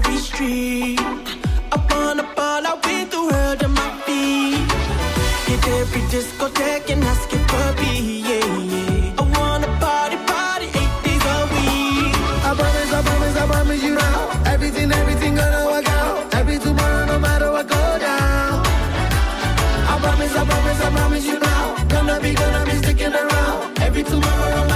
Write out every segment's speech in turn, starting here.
Every street. Up on a ball, I win the world on my feet. Hit every discotheque and ask it for me, yeah, yeah. I wanna party, party eight days a week. I promise, I promise, I promise you now. Everything, everything gonna work out. Every tomorrow, no matter what go down. I promise, I promise, I promise you now. Gonna be, gonna be sticking around. Every tomorrow,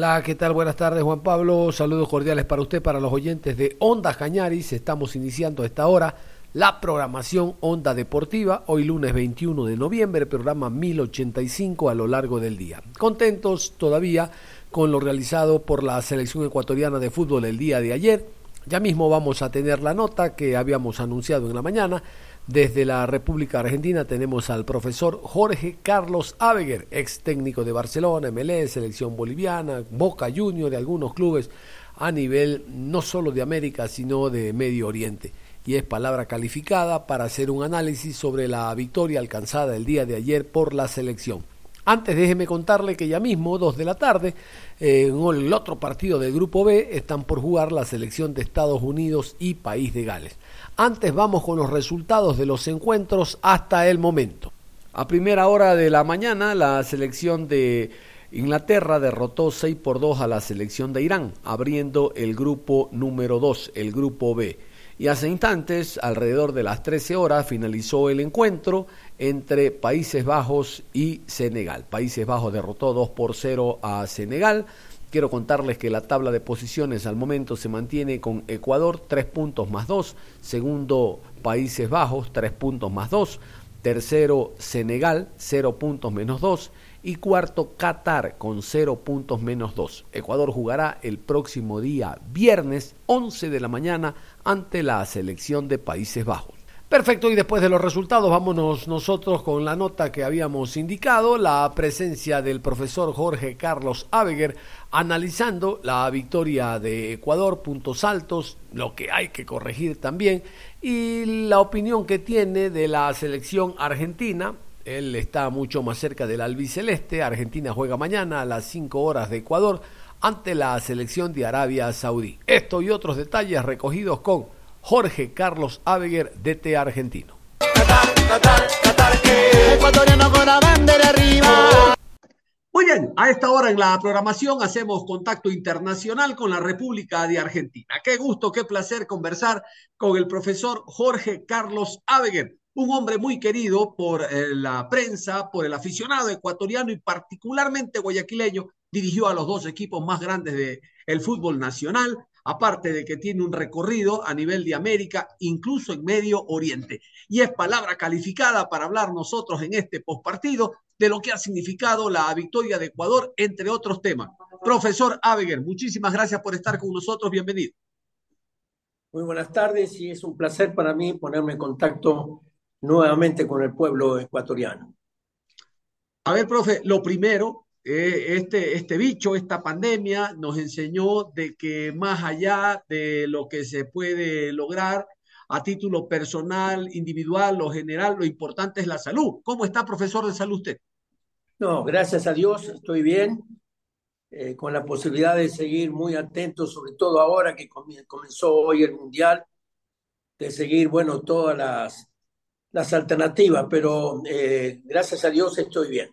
Hola, ¿qué tal? Buenas tardes, Juan Pablo. Saludos cordiales para usted, para los oyentes de Onda Cañaris. Estamos iniciando a esta hora la programación Onda Deportiva. Hoy lunes 21 de noviembre, programa 1085 a lo largo del día. Contentos todavía con lo realizado por la selección ecuatoriana de fútbol el día de ayer. Ya mismo vamos a tener la nota que habíamos anunciado en la mañana desde la República Argentina tenemos al profesor Jorge Carlos Aveger, ex técnico de Barcelona, MLS, selección boliviana, Boca Junior de algunos clubes a nivel no solo de América, sino de Medio Oriente. Y es palabra calificada para hacer un análisis sobre la victoria alcanzada el día de ayer por la selección. Antes déjeme contarle que ya mismo, dos de la tarde, en el otro partido del Grupo B, están por jugar la selección de Estados Unidos y País de Gales. Antes vamos con los resultados de los encuentros hasta el momento. A primera hora de la mañana, la selección de Inglaterra derrotó 6 por 2 a la selección de Irán, abriendo el grupo número 2, el grupo B. Y hace instantes, alrededor de las 13 horas, finalizó el encuentro entre Países Bajos y Senegal. Países Bajos derrotó 2 por 0 a Senegal. Quiero contarles que la tabla de posiciones al momento se mantiene con Ecuador 3 puntos más 2, segundo Países Bajos 3 puntos más 2, tercero Senegal 0 puntos menos 2 y cuarto Qatar con 0 puntos menos 2. Ecuador jugará el próximo día viernes 11 de la mañana ante la selección de Países Bajos. Perfecto, y después de los resultados vámonos nosotros con la nota que habíamos indicado, la presencia del profesor Jorge Carlos Aveger analizando la victoria de Ecuador, puntos altos, lo que hay que corregir también, y la opinión que tiene de la selección argentina. Él está mucho más cerca del albiceleste, Argentina juega mañana a las 5 horas de Ecuador ante la selección de Arabia Saudí. Esto y otros detalles recogidos con Jorge Carlos Aveger, DT argentino. Muy bien, a esta hora en la programación hacemos contacto internacional con la República de Argentina. Qué gusto, qué placer conversar con el profesor Jorge Carlos Aveger, un hombre muy querido por eh, la prensa, por el aficionado ecuatoriano y particularmente guayaquileño. Dirigió a los dos equipos más grandes del fútbol nacional, aparte de que tiene un recorrido a nivel de América, incluso en Medio Oriente. Y es palabra calificada para hablar nosotros en este postpartido de lo que ha significado la victoria de Ecuador, entre otros temas. Profesor Abeger, muchísimas gracias por estar con nosotros. Bienvenido. Muy buenas tardes y es un placer para mí ponerme en contacto nuevamente con el pueblo ecuatoriano. A ver, profe, lo primero, eh, este, este bicho, esta pandemia nos enseñó de que más allá de lo que se puede lograr a título personal, individual o general, lo importante es la salud. ¿Cómo está, profesor de salud usted? No, gracias a Dios, estoy bien, eh, con la posibilidad de seguir muy atento, sobre todo ahora que comenzó hoy el Mundial, de seguir, bueno, todas las, las alternativas, pero eh, gracias a Dios estoy bien.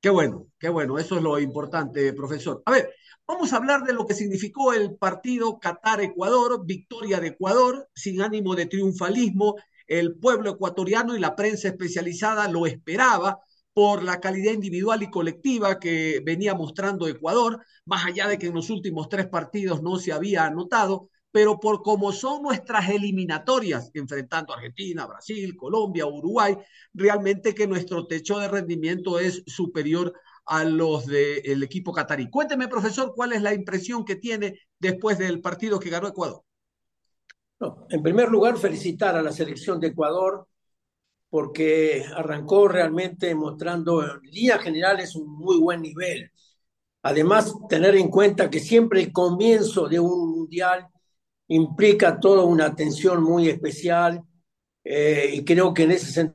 Qué bueno, qué bueno, eso es lo importante, profesor. A ver, vamos a hablar de lo que significó el partido Qatar-Ecuador, victoria de Ecuador, sin ánimo de triunfalismo. El pueblo ecuatoriano y la prensa especializada lo esperaba por la calidad individual y colectiva que venía mostrando Ecuador, más allá de que en los últimos tres partidos no se había anotado, pero por cómo son nuestras eliminatorias, enfrentando a Argentina, Brasil, Colombia, Uruguay, realmente que nuestro techo de rendimiento es superior a los del equipo catarí. Cuénteme, profesor, cuál es la impresión que tiene después del partido que ganó Ecuador. en primer lugar, felicitar a la selección de Ecuador porque arrancó realmente mostrando en líneas generales un muy buen nivel. Además, tener en cuenta que siempre el comienzo de un mundial implica toda una atención muy especial eh, y creo que en ese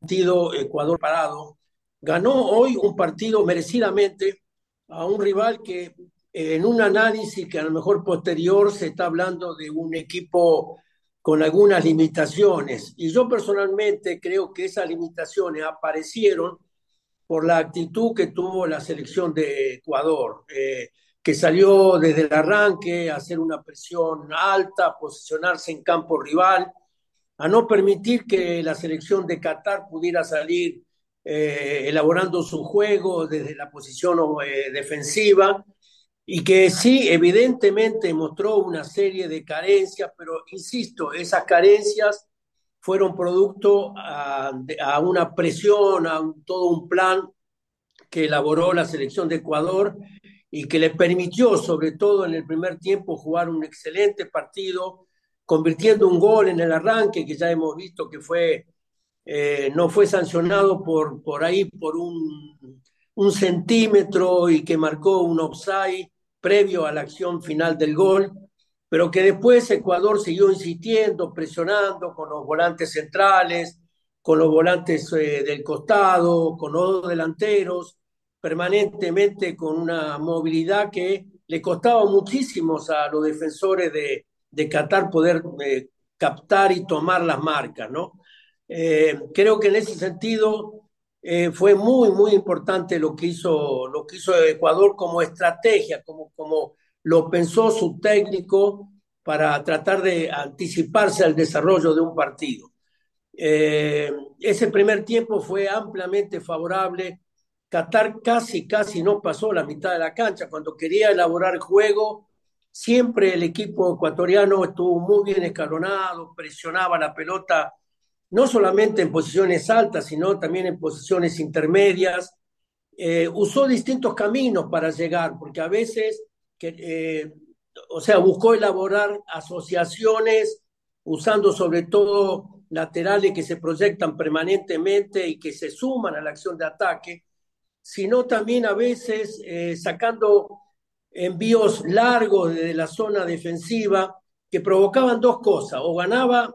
sentido Ecuador parado ganó hoy un partido merecidamente a un rival que en un análisis que a lo mejor posterior se está hablando de un equipo con algunas limitaciones y yo personalmente creo que esas limitaciones aparecieron por la actitud que tuvo la selección de Ecuador. Eh, que salió desde el arranque a hacer una presión alta, a posicionarse en campo rival, a no permitir que la selección de Qatar pudiera salir eh, elaborando su juego desde la posición eh, defensiva y que sí, evidentemente mostró una serie de carencias, pero insisto, esas carencias fueron producto a, a una presión, a un, todo un plan que elaboró la selección de Ecuador y que le permitió, sobre todo en el primer tiempo, jugar un excelente partido, convirtiendo un gol en el arranque, que ya hemos visto que fue, eh, no fue sancionado por, por ahí por un, un centímetro y que marcó un offside previo a la acción final del gol, pero que después Ecuador siguió insistiendo, presionando con los volantes centrales, con los volantes eh, del costado, con los delanteros, permanentemente con una movilidad que le costaba muchísimo a los defensores de, de Qatar poder eh, captar y tomar las marcas, ¿no? Eh, creo que en ese sentido eh, fue muy, muy importante lo que hizo, lo que hizo Ecuador como estrategia, como, como lo pensó su técnico para tratar de anticiparse al desarrollo de un partido. ese primer tiempo fue ampliamente favorable Qatar casi, casi no pasó la mitad de la cancha. Cuando quería elaborar juego, siempre el equipo ecuatoriano estuvo muy bien escalonado, presionaba la pelota, no solamente en posiciones altas, sino también en posiciones intermedias. Eh, usó distintos caminos para llegar, porque a veces, que, eh, o sea, buscó elaborar asociaciones usando sobre todo laterales que se proyectan permanentemente y que se suman a la acción de ataque sino también a veces eh, sacando envíos largos desde la zona defensiva que provocaban dos cosas, o ganaba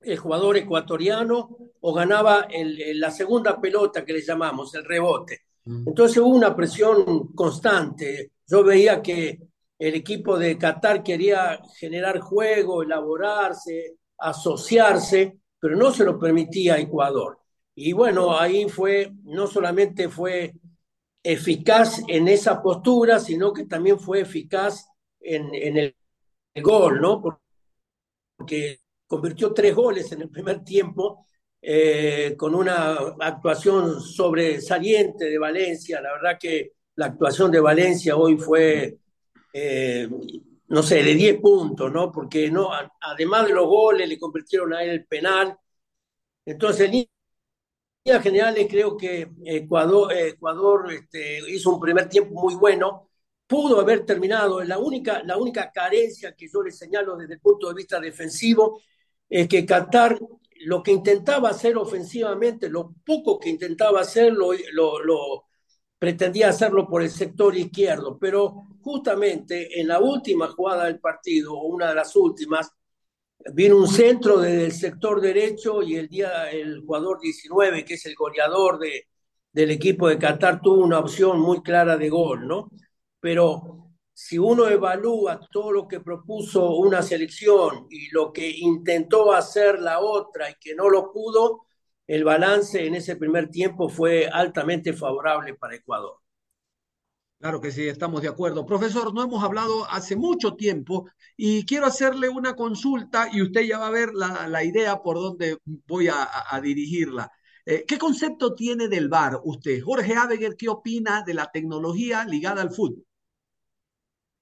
el jugador ecuatoriano o ganaba la segunda pelota que le llamamos, el rebote. Mm. Entonces hubo una presión constante. Yo veía que el equipo de Qatar quería generar juego, elaborarse, asociarse, pero no se lo permitía a Ecuador. Y bueno, ahí fue, no solamente fue eficaz en esa postura, sino que también fue eficaz en, el, gol, ¿no? Porque convirtió tres goles en el primer tiempo eh, con una actuación sobresaliente de Valencia. La verdad que la actuación de Valencia hoy fue eh, no sé, de 10 puntos, ¿no? Porque no, además de los goles, le convirtieron a él el penal. Entonces, en líneas generales, creo que Ecuador, Ecuador este, hizo un primer tiempo muy bueno. Pudo haber terminado. La única, la única carencia que yo le señalo desde el punto de vista defensivo es que Qatar lo que intentaba hacer ofensivamente, lo poco que intentaba hacer, lo, lo, pretendía hacerlo por el sector izquierdo, pero justamente en la última jugada del partido, o una de las últimas, vino un centro desde el sector derecho y el día el jugador 19, que es el goleador de, del equipo de Qatar, tuvo una opción muy clara de gol, ¿no? Pero si uno evalúa todo lo que propuso una selección y lo que intentó hacer la otra y que no lo pudo, el balance en ese primer tiempo fue altamente favorable para Ecuador. Claro que sí, estamos de acuerdo. Profesor, no hemos hablado hace mucho tiempo y quiero hacerle una consulta y usted ya va a ver la, la idea por donde voy a, dirigirla. Eh, ¿Qué concepto tiene del VAR usted? Jorge Abeger, ¿qué opina de la tecnología ligada al fútbol?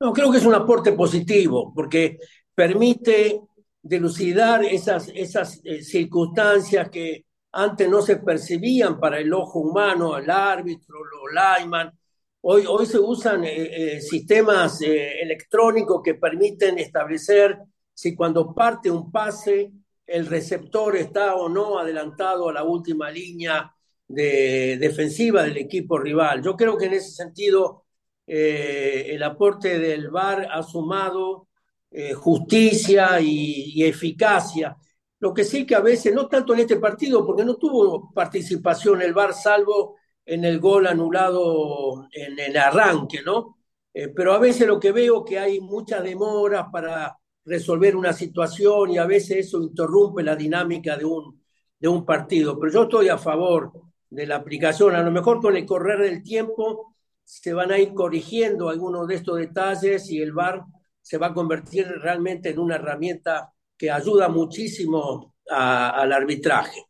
No, creo que es un aporte positivo porque permite dilucidar esas, esas eh, circunstancias que antes no se percibían para el ojo humano, el árbitro, los lineman. Hoy, hoy se usan eh, eh, sistemas electrónicos que permiten establecer si cuando parte un pase el receptor está o no adelantado a la última línea de, defensiva del equipo rival. Yo creo que en ese sentido eh, el aporte del VAR ha sumado eh, justicia y, eficacia. Lo que sí que a veces, no tanto en este partido, porque no tuvo participación el VAR, salvo en el gol anulado en el arranque, ¿no? Eh, pero a veces lo que veo que hay muchas demoras para resolver una situación y a veces eso interrumpe la dinámica de un, de un partido. Pero yo estoy a favor de la aplicación, a lo mejor con el correr del tiempo se van a ir corrigiendo algunos de estos detalles y el VAR se va a convertir realmente en una herramienta que ayuda muchísimo al arbitraje.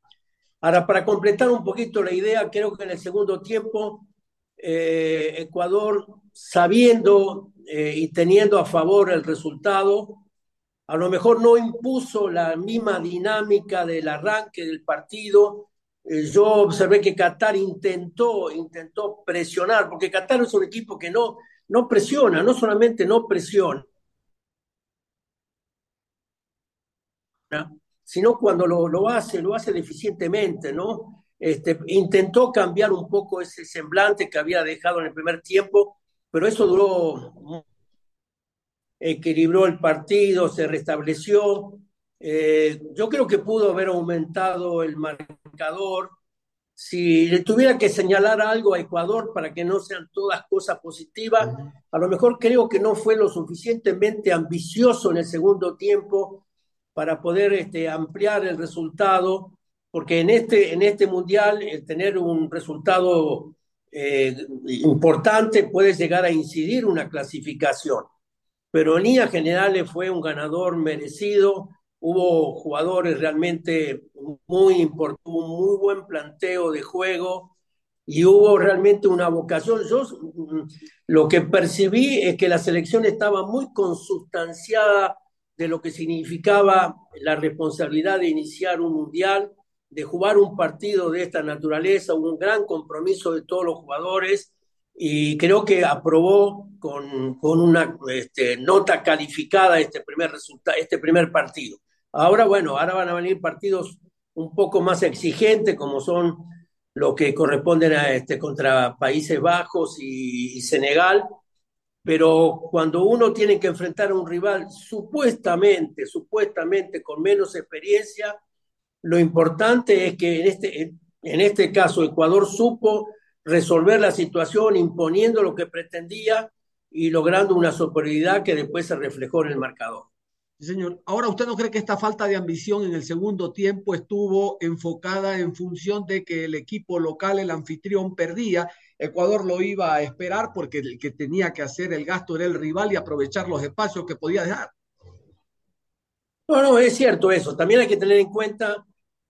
Ahora, para completar un poquito la idea, creo que en el segundo tiempo eh, Ecuador, sabiendo eh, y teniendo a favor el resultado, a lo mejor no impuso la misma dinámica del arranque del partido, eh, yo observé que Qatar intentó, intentó presionar, porque Qatar es un equipo que no, no presiona, no solamente no presiona, sino cuando lo, lo hace, lo hace deficientemente, ¿no? Este, intentó cambiar un poco ese semblante que había dejado en el primer tiempo, pero eso duró, equilibró el partido, se restableció, eh, yo creo que pudo haber aumentado el marcador. Si le tuviera que señalar algo a Ecuador para que no sean todas cosas positivas, a lo mejor creo que no fue lo suficientemente ambicioso en el segundo tiempo para poder este, ampliar el resultado, porque en este, en este mundial el tener un resultado eh, importante puede llegar a incidir una clasificación. Pero en líneas generales fue un ganador merecido hubo jugadores realmente muy importantes, muy buen planteo de juego y hubo realmente una vocación. Yo mm, lo que percibí es que la selección estaba muy consustanciada de lo que significaba la responsabilidad de iniciar un mundial, de jugar un partido de esta naturaleza, un gran compromiso de todos los jugadores y creo que aprobó con, con una este, nota calificada este primer, este primer partido. Ahora, bueno, ahora van a venir partidos un poco más exigentes, como son los que corresponden a este, contra Países Bajos y, Senegal, pero cuando uno tiene que enfrentar a un rival supuestamente, supuestamente con menos experiencia, lo importante es que en este, en este caso Ecuador supo resolver la situación imponiendo lo que pretendía y logrando una superioridad que después se reflejó en el marcador señor. Ahora, ¿usted no cree que esta falta de ambición en el segundo tiempo estuvo enfocada en función de que el equipo local, el anfitrión, perdía? Ecuador lo iba a esperar porque el que tenía que hacer el gasto era el rival y aprovechar los espacios que podía dejar. No, no, es cierto eso. También hay que tener en cuenta,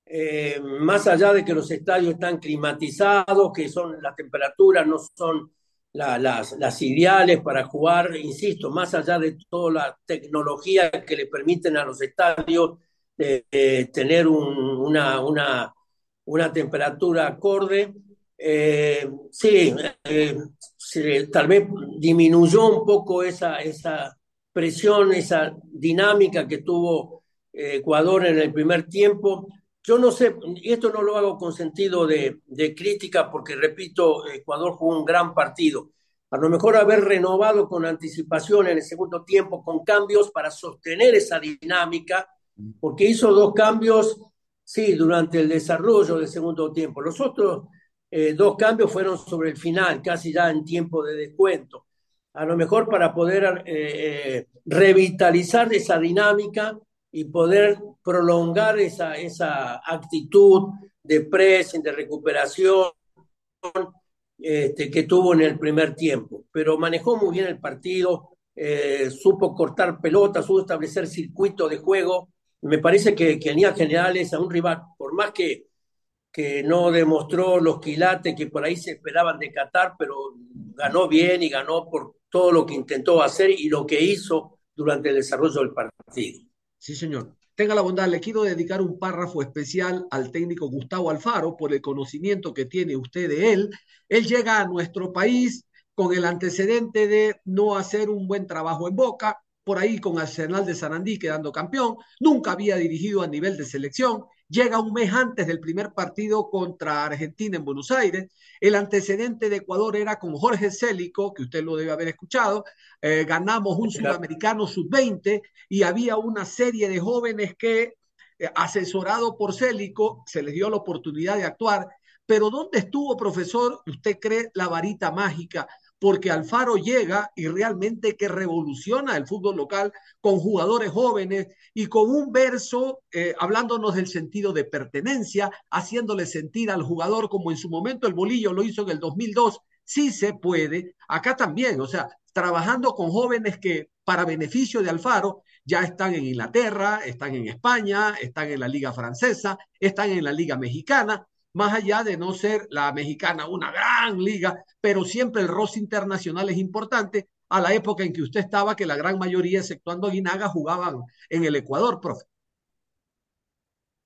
eh, más allá de que los estadios están climatizados, que son las temperaturas no son las, ideales para jugar, insisto, más allá de toda la tecnología que le permiten a los estadios eh, tener una, una, una, temperatura acorde. Eh, sí, eh, tal vez disminuyó un poco esa, esa presión, esa dinámica que tuvo Ecuador en el primer tiempo. Yo no sé, y esto no lo hago con sentido de, de, crítica, porque repito, Ecuador jugó un gran partido. A lo mejor haber renovado con anticipación en el segundo tiempo, con cambios para sostener esa dinámica, porque hizo dos cambios, sí, durante el desarrollo del segundo tiempo. Los otros eh, dos cambios fueron sobre el final, casi ya en tiempo de descuento. A lo mejor para poder eh, eh, revitalizar esa dinámica y poder prolongar esa, esa actitud de pressing, de recuperación este, que tuvo en el primer tiempo. Pero manejó muy bien el partido, supo cortar pelotas, supo establecer circuito de juego. Me parece que, que en líneas generales a un rival, por más que, que no demostró los quilates que por ahí se esperaban de Qatar, pero ganó bien y ganó por todo lo que intentó hacer y lo que hizo durante el desarrollo del partido. Sí, señor. Tenga la bondad, le quiero dedicar un párrafo especial al técnico Gustavo Alfaro por el conocimiento que tiene usted de él. Él llega a nuestro país con el antecedente de no hacer un buen trabajo en Boca, por ahí con Arsenal de Sarandí quedando campeón, nunca había dirigido a nivel de selección, llega un mes antes del primer partido contra Argentina en Buenos Aires. El antecedente de Ecuador era con Jorge Célico, que usted lo debe haber escuchado. Eh, ganamos un sudamericano sub-20 y había una serie de jóvenes que, eh, asesorado por Célico, se les dio la oportunidad de actuar. Pero ¿dónde estuvo, profesor, usted cree, la varita mágica porque Alfaro llega y realmente que revoluciona el fútbol local con jugadores jóvenes y con un verso eh, hablándonos del sentido de pertenencia, haciéndole sentir al jugador como en su momento el Bolillo lo hizo en el 2002, sí se puede, acá también, o sea, trabajando con jóvenes que para beneficio de Alfaro ya están en Inglaterra, están en España, están en la liga francesa, están en la liga mexicana, más allá de no ser la mexicana una gran liga, pero siempre el roce internacional es importante a la época en que usted estaba, que la gran mayoría, exceptuando Guinaga, jugaban en el Ecuador, profe.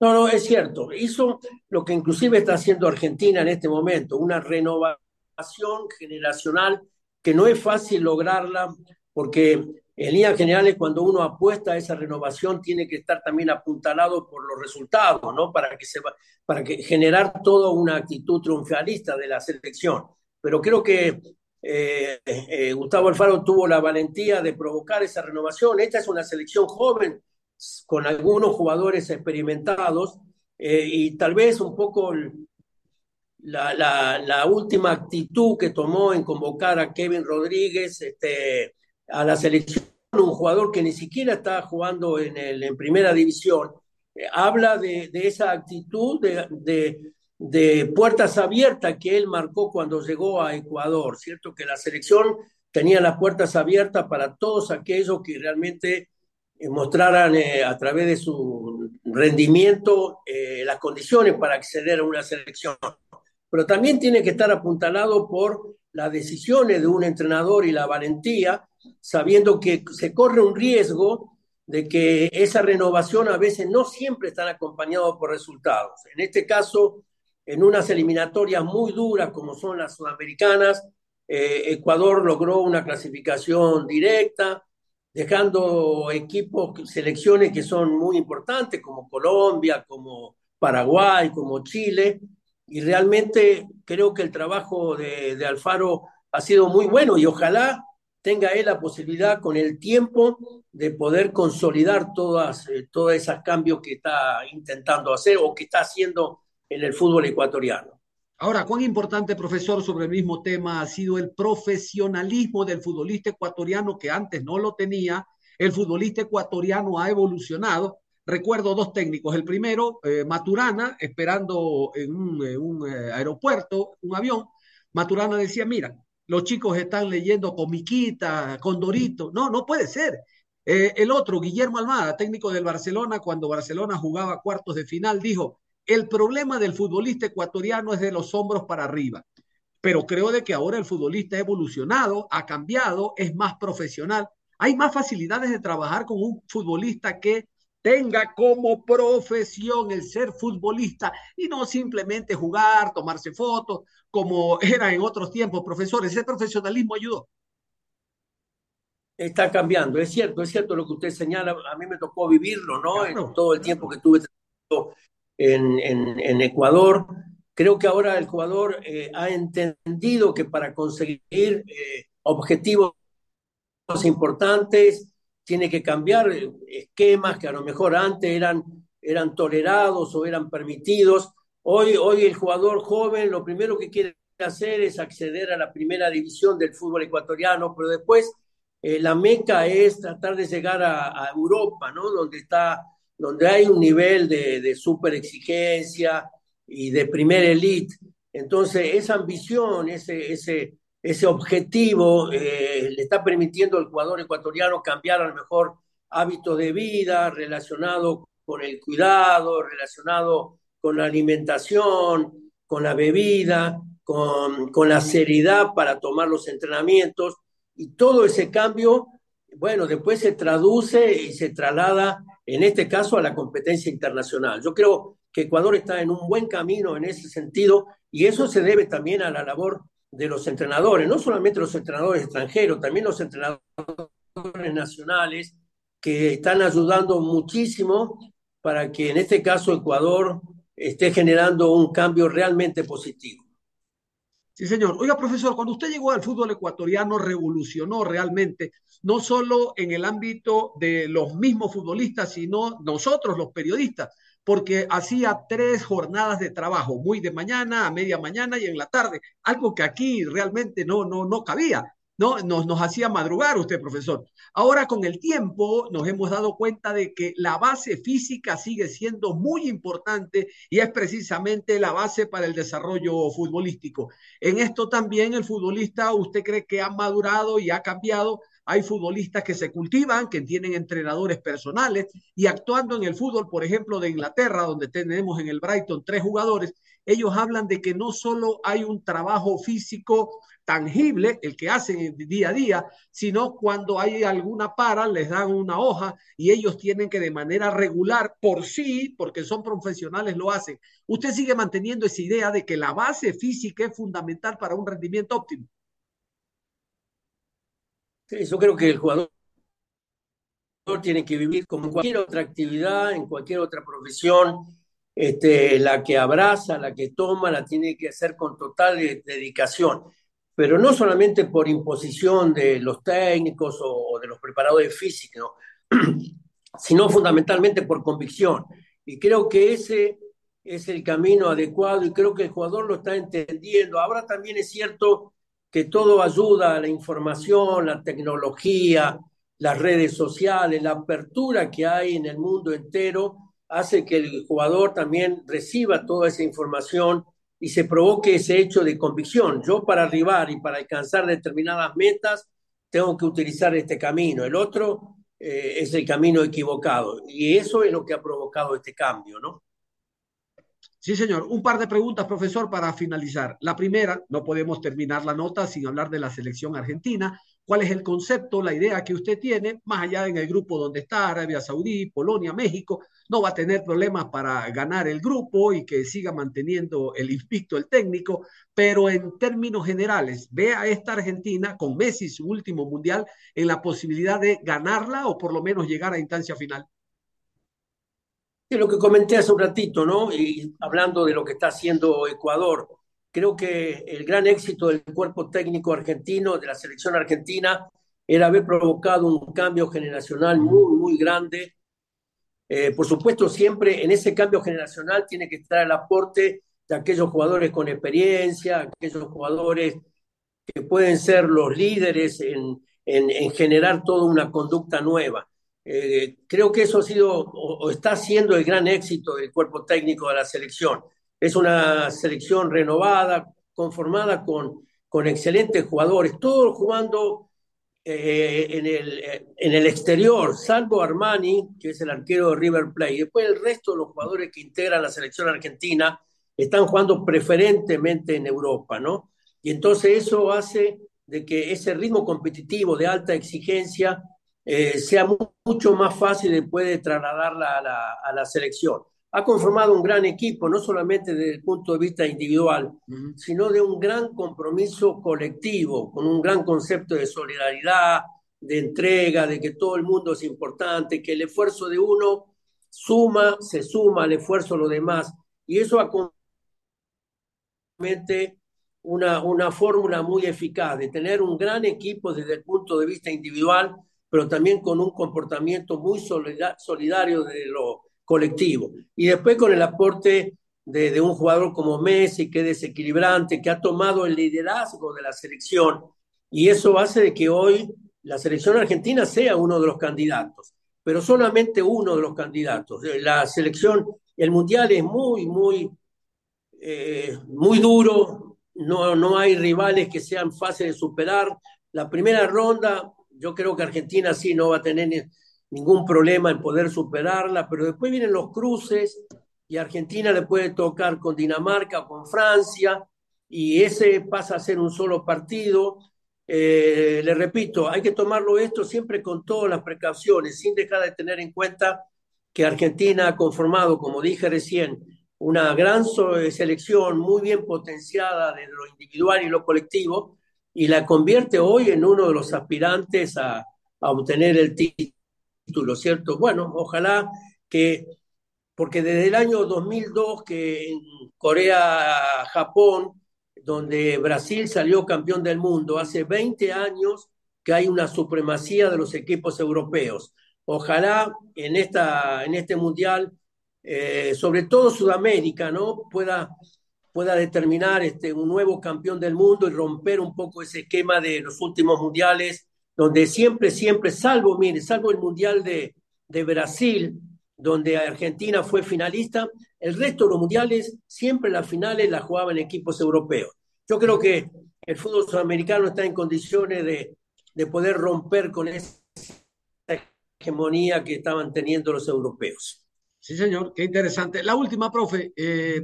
No, no, es cierto. Hizo lo que inclusive está haciendo Argentina en este momento, una renovación generacional que no es fácil lograrla porque en líneas generales, cuando uno apuesta a esa renovación, tiene que estar también apuntalado por los resultados, ¿no? Para que se para que generar toda una actitud triunfalista de la selección. Pero creo que eh, eh, Gustavo Alfaro tuvo la valentía de provocar esa renovación. Esta es una selección joven con algunos jugadores experimentados eh, y tal vez un poco la, la, la, última actitud que tomó en convocar a Kevin Rodríguez, este, a la selección un jugador que ni siquiera está jugando en, el, en primera división, eh, habla de, esa actitud de, de, puertas abiertas que él marcó cuando llegó a Ecuador, ¿cierto? Que la selección tenía las puertas abiertas para todos aquellos que realmente eh, mostraran eh, a través de su rendimiento las condiciones para acceder a una selección. Pero también tiene que estar apuntalado por las decisiones de un entrenador y la valentía sabiendo que se corre un riesgo de que esa renovación a veces no siempre están acompañados por resultados. En este caso, en unas eliminatorias muy duras como son las sudamericanas, eh, Ecuador logró una clasificación directa, dejando equipos, selecciones que son muy importantes, como Colombia, como Paraguay, como Chile, y realmente creo que el trabajo de, de Alfaro ha sido muy bueno y ojalá tenga él la posibilidad con el tiempo de poder consolidar todas, eh, todos esos cambios que está intentando hacer o que está haciendo en el fútbol ecuatoriano. Ahora, cuán importante, profesor, sobre el mismo tema ha sido el profesionalismo del futbolista ecuatoriano que antes no lo tenía. El futbolista ecuatoriano ha evolucionado. Recuerdo dos técnicos. El primero, eh, Maturana, esperando en un, un eh, aeropuerto, un avión. Maturana decía, mira, los chicos están leyendo comiquita, condorito. No, no puede ser. Eh, el otro, Guillermo Almada, técnico del Barcelona, cuando Barcelona jugaba cuartos de final, dijo, el problema del futbolista ecuatoriano es de los hombros para arriba. pero creo de que ahora el futbolista ha evolucionado, ha cambiado, es más profesional. Hay más facilidades de trabajar con un futbolista que tenga como profesión el ser futbolista y no simplemente jugar, tomarse fotos, como era en otros tiempos, profesores. Ese profesionalismo ayudó. Está cambiando, es cierto, es cierto lo que usted señala. A mí me tocó vivirlo, ¿no? Claro. En todo el tiempo que tuve en, en, en Ecuador. Creo que ahora el jugador eh, ha entendido que para conseguir eh, objetivos importantes tiene que cambiar esquemas que a lo mejor antes eran, eran tolerados o eran permitidos. Hoy, hoy el jugador joven lo primero que quiere hacer es acceder a la primera división del fútbol ecuatoriano, pero después eh, la meca es tratar de llegar a, Europa, ¿no? Donde, está, donde hay un nivel de, de super exigencia y de primer elite. Entonces, esa ambición, ese, ese, ese objetivo eh, le está permitiendo al jugador ecuatoriano cambiar a lo mejor hábitos de vida relacionado con el cuidado, relacionado con la alimentación, con la bebida, con, con la seriedad para tomar los entrenamientos y todo ese cambio, bueno, después se traduce y se traslada, en este caso, a la competencia internacional. Yo creo que Ecuador está en un buen camino en ese sentido y eso se debe también a la labor de los entrenadores, no solamente los entrenadores extranjeros, también los entrenadores nacionales que están ayudando muchísimo para que en este caso Ecuador esté generando un cambio realmente positivo. Sí, señor. Oiga, profesor, cuando usted llegó al fútbol ecuatoriano, revolucionó realmente, no solo en el ámbito de los mismos futbolistas, sino nosotros, los periodistas, porque hacía tres jornadas de trabajo, muy de mañana, a media mañana y en la tarde, algo que aquí realmente no, no, no cabía. ¿no? Nos, nos hacía madrugar usted, profesor. Ahora con el tiempo nos hemos dado cuenta de que la base física sigue siendo muy importante y es precisamente la base para el desarrollo futbolístico. En esto también el futbolista, ¿usted cree que ha madurado y ha cambiado? Hay futbolistas que se cultivan, que tienen entrenadores personales y actuando en el fútbol, por ejemplo, de Inglaterra, donde tenemos en el Brighton tres jugadores, ellos hablan de que no solo hay un trabajo físico tangible, el que hacen día a día, sino cuando hay alguna para, les dan una hoja y ellos tienen que de manera regular, por sí, porque son profesionales, lo hacen. Usted sigue manteniendo esa idea de que la base física es fundamental para un rendimiento óptimo. Yo creo que el jugador tiene que vivir como cualquier otra actividad, en cualquier otra profesión, este, la que abraza, la que toma, la tiene que hacer con total dedicación. Pero no solamente por imposición de los técnicos o, o de los preparadores físicos, sino fundamentalmente por convicción. Y creo que ese es el camino adecuado y creo que el jugador lo está entendiendo. Ahora también es cierto que todo ayuda a la información, la tecnología, las redes sociales, la apertura que hay en el mundo entero, hace que el jugador también reciba toda esa información y se provoque ese hecho de convicción. Yo para arribar y para alcanzar determinadas metas tengo que utilizar este camino. El otro eh, es el camino equivocado. Y eso es lo que ha provocado este cambio, ¿no? Sí, señor. Un par de preguntas, profesor, para finalizar. La primera, no podemos terminar la nota sin hablar de la selección argentina. ¿Cuál es el concepto, la idea que usted tiene, más allá en el grupo donde está Arabia Saudí, Polonia, México? No va a tener problemas para ganar el grupo y que siga manteniendo el invicto el técnico, pero en términos generales, ve a esta Argentina con Messi, su último mundial, en la posibilidad de ganarla o por lo menos llegar a instancia final lo que comenté hace un ratito, ¿no? Y hablando de lo que está haciendo Ecuador, creo que el gran éxito del cuerpo técnico argentino, de la selección argentina, era haber provocado un cambio generacional muy, muy grande. Eh, por supuesto, siempre en ese cambio generacional tiene que estar el aporte de aquellos jugadores con experiencia, aquellos jugadores que pueden ser los líderes en, en, en generar toda una conducta nueva. Eh, creo que eso ha sido o, o, está siendo el gran éxito del cuerpo técnico de la selección. Es una selección renovada, conformada con, con excelentes jugadores, todos jugando eh, en, el, en el exterior, salvo Armani, que es el arquero de River Plate. Después el resto de los jugadores que integran la selección argentina están jugando preferentemente en Europa, ¿no? Y entonces eso hace de que ese ritmo competitivo de alta exigencia eh, sea mucho más fácil después de trasladarla a la, a la, selección. Ha conformado un gran equipo, no solamente desde el punto de vista individual, uh -huh. sino de un gran compromiso colectivo, con un gran concepto de solidaridad, de entrega, de que todo el mundo es importante, que el esfuerzo de uno suma, se suma al esfuerzo de los demás. Y eso ha una, una fórmula muy eficaz de tener un gran equipo desde el punto de vista individual, pero también con un comportamiento muy solidario de lo colectivo. Y después con el aporte de, de, un jugador como Messi, que es desequilibrante, que ha tomado el liderazgo de la selección. Y eso hace de que hoy la selección argentina sea uno de los candidatos, pero solamente uno de los candidatos. La selección, el mundial es muy, muy, eh, muy duro, no, no hay rivales que sean fáciles de superar. La primera ronda, yo creo que Argentina sí no va a tener ningún problema en poder superarla, pero después vienen los cruces y Argentina le puede tocar con Dinamarca con Francia y ese pasa a ser un solo partido. Eh, le repito, hay que tomarlo esto siempre con todas las precauciones, sin dejar de tener en cuenta que Argentina ha conformado, como dije recién, una gran selección muy bien potenciada desde lo individual y lo colectivo y la convierte hoy en uno de los aspirantes a, obtener el título, ¿cierto? Bueno, ojalá que, porque desde el año 2002 que en Corea, Japón, donde Brasil salió campeón del mundo, hace 20 años que hay una supremacía de los equipos europeos. Ojalá en, esta, en este mundial eh, sobre todo Sudamérica, ¿no? Pueda, pueda determinar este, un nuevo campeón del mundo y romper un poco ese esquema de los últimos mundiales, donde siempre, siempre, salvo, mire, salvo el mundial de, de Brasil, donde Argentina fue finalista, el resto de los mundiales, siempre las finales las jugaban equipos europeos. Yo creo que el fútbol sudamericano está en condiciones de, de poder romper con esa hegemonía que estaban teniendo los europeos. Sí, señor, qué interesante. La última, profe. Eh,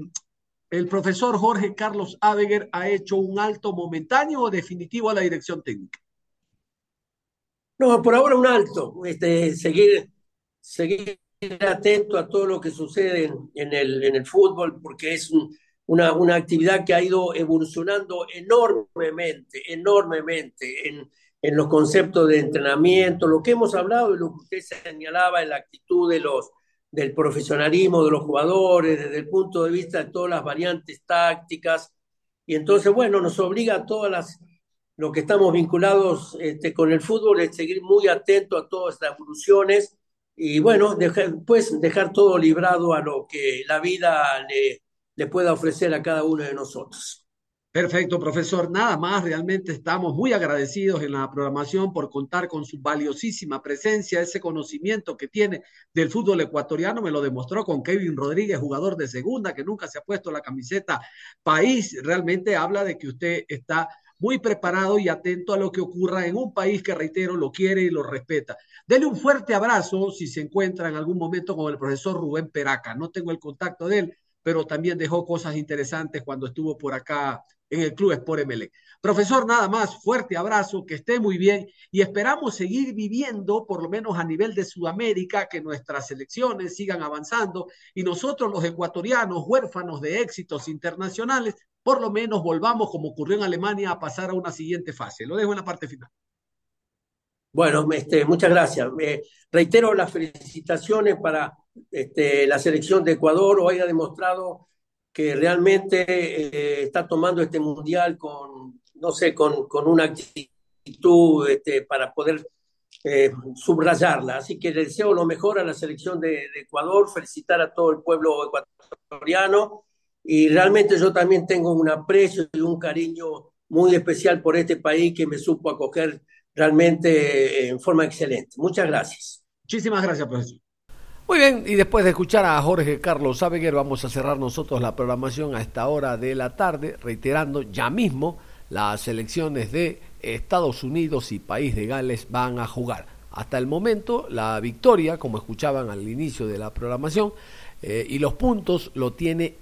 ¿El profesor Jorge Carlos Adeguer ha hecho un alto momentáneo o definitivo a la dirección técnica? No, por ahora un alto. Este, seguir, seguir atento a todo lo que sucede en, en, el, en el, fútbol, porque es un, una, una, actividad que ha ido evolucionando enormemente, enormemente en, en los conceptos de entrenamiento, lo que hemos hablado y lo que usted señalaba en la actitud de los del profesionalismo de los jugadores, desde el punto de vista de todas las variantes tácticas. Y entonces, bueno, nos obliga a todas las, lo que estamos vinculados este, con el fútbol, es seguir muy atento a todas estas evoluciones y, bueno, pues dejar todo librado a lo que la vida le, le pueda ofrecer a cada uno de nosotros. Perfecto, profesor. Nada más, realmente estamos muy agradecidos en la programación por contar con su valiosísima presencia, ese conocimiento que tiene del fútbol ecuatoriano, me lo demostró con Kevin Rodríguez, jugador de segunda, que nunca se ha puesto la camiseta país. Realmente habla de que usted está muy preparado y atento a lo que ocurra en un país que, reitero, lo quiere y lo respeta. Dele un fuerte abrazo si se encuentra en algún momento con el profesor Rubén Peraca. No tengo el contacto de él, pero también dejó cosas interesantes cuando estuvo por acá en el Club Sport MLE. Profesor, nada más, fuerte abrazo, que esté muy bien y esperamos seguir viviendo, por lo menos a nivel de Sudamérica, que nuestras selecciones sigan avanzando y nosotros los ecuatorianos, huérfanos de éxitos internacionales, por lo menos volvamos, como ocurrió en Alemania, a pasar a una siguiente fase. Lo dejo en la parte final. Bueno, este, muchas gracias. Me reitero las felicitaciones para este, la selección de Ecuador. Hoy ha demostrado que realmente eh, está tomando este mundial con, no sé, con, con una actitud este, para poder eh, subrayarla. Así que le deseo lo mejor a la selección de, de, Ecuador, felicitar a todo el pueblo ecuatoriano y realmente yo también tengo un aprecio y un cariño muy especial por este país que me supo acoger realmente en forma excelente. Muchas gracias. Muchísimas gracias, profesor. Muy bien, y después de escuchar a Jorge Carlos Sabeguer, vamos a cerrar nosotros la programación a esta hora de la tarde, reiterando ya mismo las elecciones de Estados Unidos y País de Gales van a jugar. Hasta el momento, la victoria, como escuchaban al inicio de la programación, eh, y los puntos lo tiene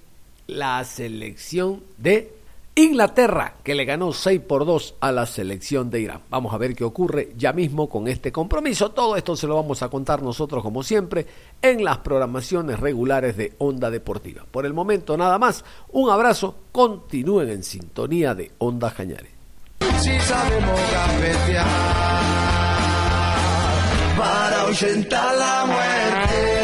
la selección de Inglaterra, que le ganó 6 por 2 a la selección de Irán. Vamos a ver qué ocurre ya mismo con este compromiso. Todo esto se lo vamos a contar nosotros, como siempre, en las programaciones regulares de Onda Deportiva. Por el momento, nada más. Un abrazo. Continúen en sintonía de Onda Cañares. Si sabemos para ahuyentar la muerte.